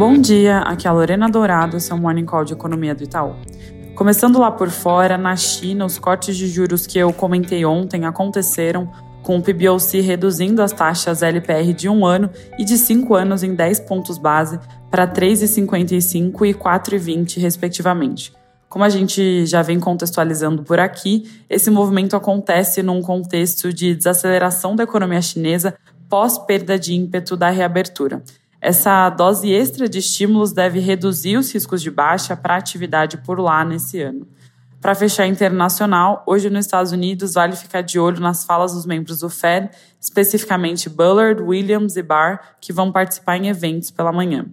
Bom dia, aqui é a Lorena Dourado, seu Morning Call de Economia do Itaú. Começando lá por fora, na China, os cortes de juros que eu comentei ontem aconteceram, com o PBOC reduzindo as taxas LPR de um ano e de cinco anos em 10 pontos base para 3,55 e 4,20, respectivamente. Como a gente já vem contextualizando por aqui, esse movimento acontece num contexto de desaceleração da economia chinesa pós perda de ímpeto da reabertura. Essa dose extra de estímulos deve reduzir os riscos de baixa para a atividade por lá nesse ano. Para fechar internacional, hoje nos Estados Unidos vale ficar de olho nas falas dos membros do Fed, especificamente Bullard, Williams e Barr, que vão participar em eventos pela manhã.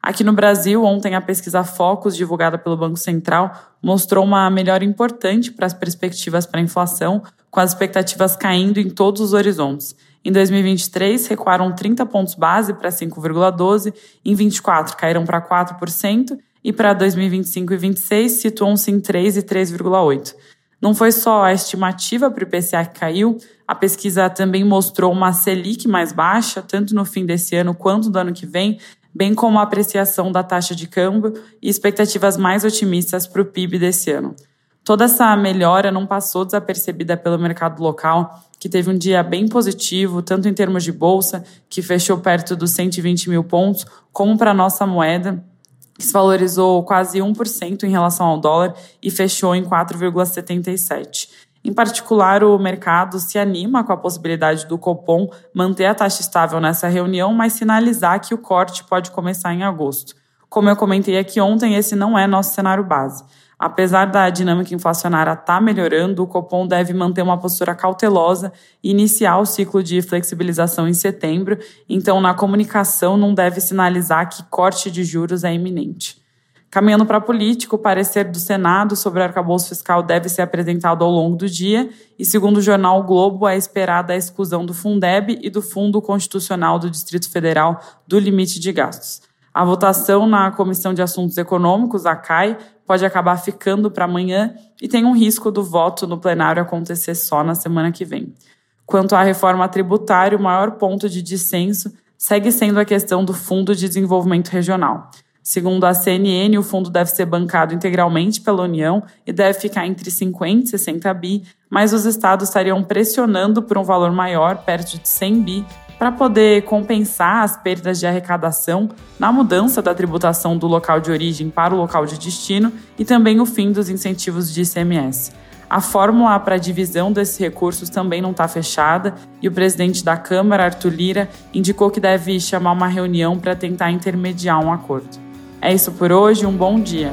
Aqui no Brasil, ontem a pesquisa Focus, divulgada pelo Banco Central, mostrou uma melhora importante para as perspectivas para a inflação, com as expectativas caindo em todos os horizontes. Em 2023, recuaram 30 pontos base para 5,12%, em 24 caíram para 4%, e para 2025 e 2026 situam-se em 3 e 3,8%. Não foi só a estimativa para o IPCA que caiu, a pesquisa também mostrou uma Selic mais baixa, tanto no fim desse ano quanto do ano que vem, bem como a apreciação da taxa de câmbio e expectativas mais otimistas para o PIB desse ano. Toda essa melhora não passou desapercebida pelo mercado local, que teve um dia bem positivo, tanto em termos de bolsa, que fechou perto dos 120 mil pontos, como para a nossa moeda, que se valorizou quase 1% em relação ao dólar e fechou em 4,77. Em particular, o mercado se anima com a possibilidade do Copom manter a taxa estável nessa reunião, mas sinalizar que o corte pode começar em agosto. Como eu comentei aqui ontem, esse não é nosso cenário base. Apesar da dinâmica inflacionária estar tá melhorando, o Copom deve manter uma postura cautelosa e iniciar o ciclo de flexibilização em setembro, então na comunicação não deve sinalizar que corte de juros é iminente. Caminhando para político, o parecer do Senado sobre o arcabouço fiscal deve ser apresentado ao longo do dia e, segundo o jornal o Globo, é esperada a exclusão do Fundeb e do Fundo Constitucional do Distrito Federal do limite de gastos. A votação na Comissão de Assuntos Econômicos, a CAI, pode acabar ficando para amanhã e tem um risco do voto no plenário acontecer só na semana que vem. Quanto à reforma tributária, o maior ponto de dissenso segue sendo a questão do Fundo de Desenvolvimento Regional. Segundo a CNN, o fundo deve ser bancado integralmente pela União e deve ficar entre 50 e 60 bi, mas os estados estariam pressionando por um valor maior, perto de 100 bi, para poder compensar as perdas de arrecadação na mudança da tributação do local de origem para o local de destino e também o fim dos incentivos de ICMS. A fórmula para a divisão desses recursos também não está fechada e o presidente da Câmara, Arthur Lira, indicou que deve chamar uma reunião para tentar intermediar um acordo. É isso por hoje, um bom dia.